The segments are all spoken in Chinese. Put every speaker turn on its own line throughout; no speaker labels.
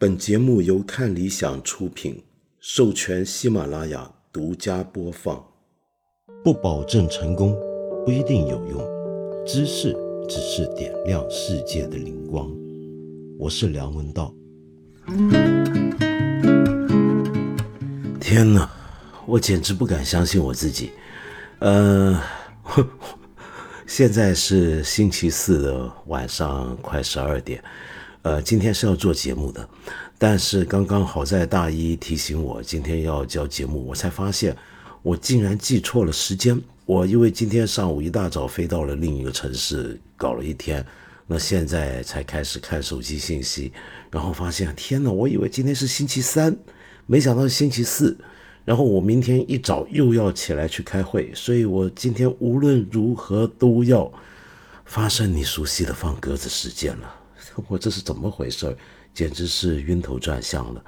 本节目由看理想出品，授权喜马拉雅独家播放。不保证成功，不一定有用。知识只是点亮世界的灵光。我是梁文道。天哪，我简直不敢相信我自己。呃，现在是星期四的晚上，快十二点。呃，今天是要做节目的，但是刚刚好在大一提醒我今天要交节目，我才发现我竟然记错了时间。我因为今天上午一大早飞到了另一个城市，搞了一天，那现在才开始看手机信息，然后发现天哪，我以为今天是星期三，没想到星期四，然后我明天一早又要起来去开会，所以我今天无论如何都要发生你熟悉的放鸽子事件了。我这是怎么回事？简直是晕头转向了，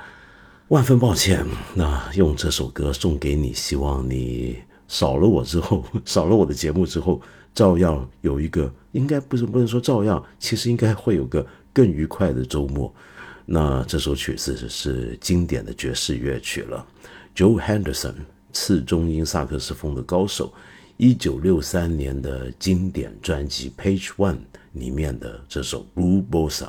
万分抱歉。那用这首歌送给你，希望你少了我之后，少了我的节目之后，照样有一个，应该不是不能说照样，其实应该会有个更愉快的周末。那这首曲子是经典的爵士乐曲了，Joe Henderson，次中音萨克斯风的高手，一九六三年的经典专辑《Page One》。里面的这首《Blue Bossa》，《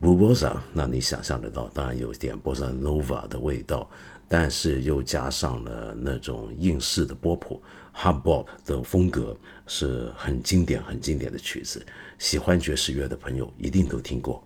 Blue Bossa》，那你想象得到，当然有点 Bossa Nova 的味道，但是又加上了那种硬式的波普 Hard Bop 的风格，是很经典、很经典的曲子。喜欢爵士乐的朋友一定都听过。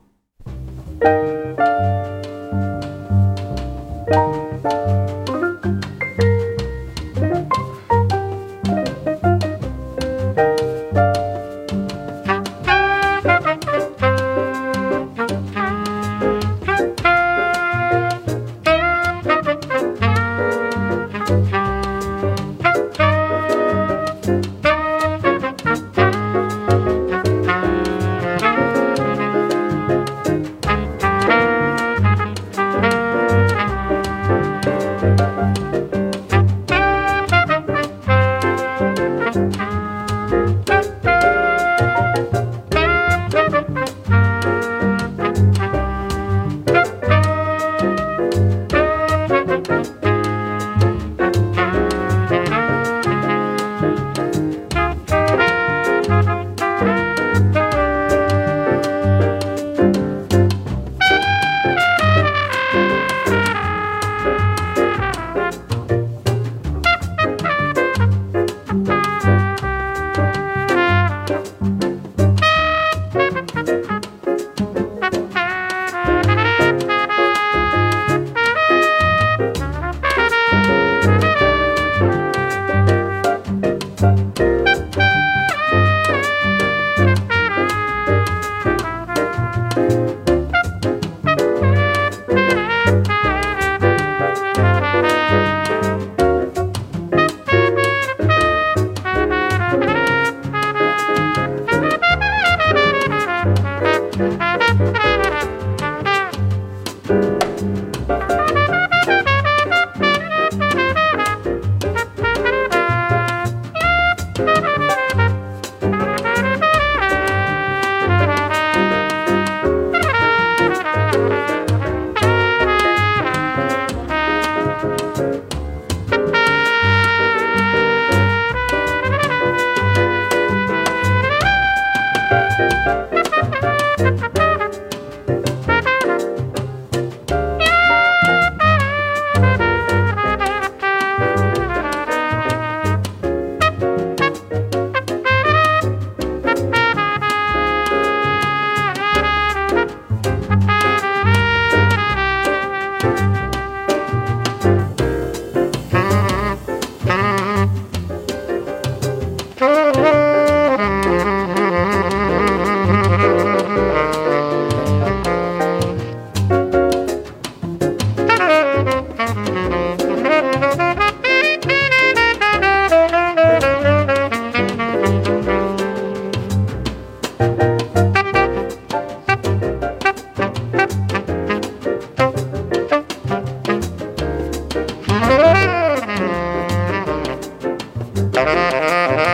Thank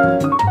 you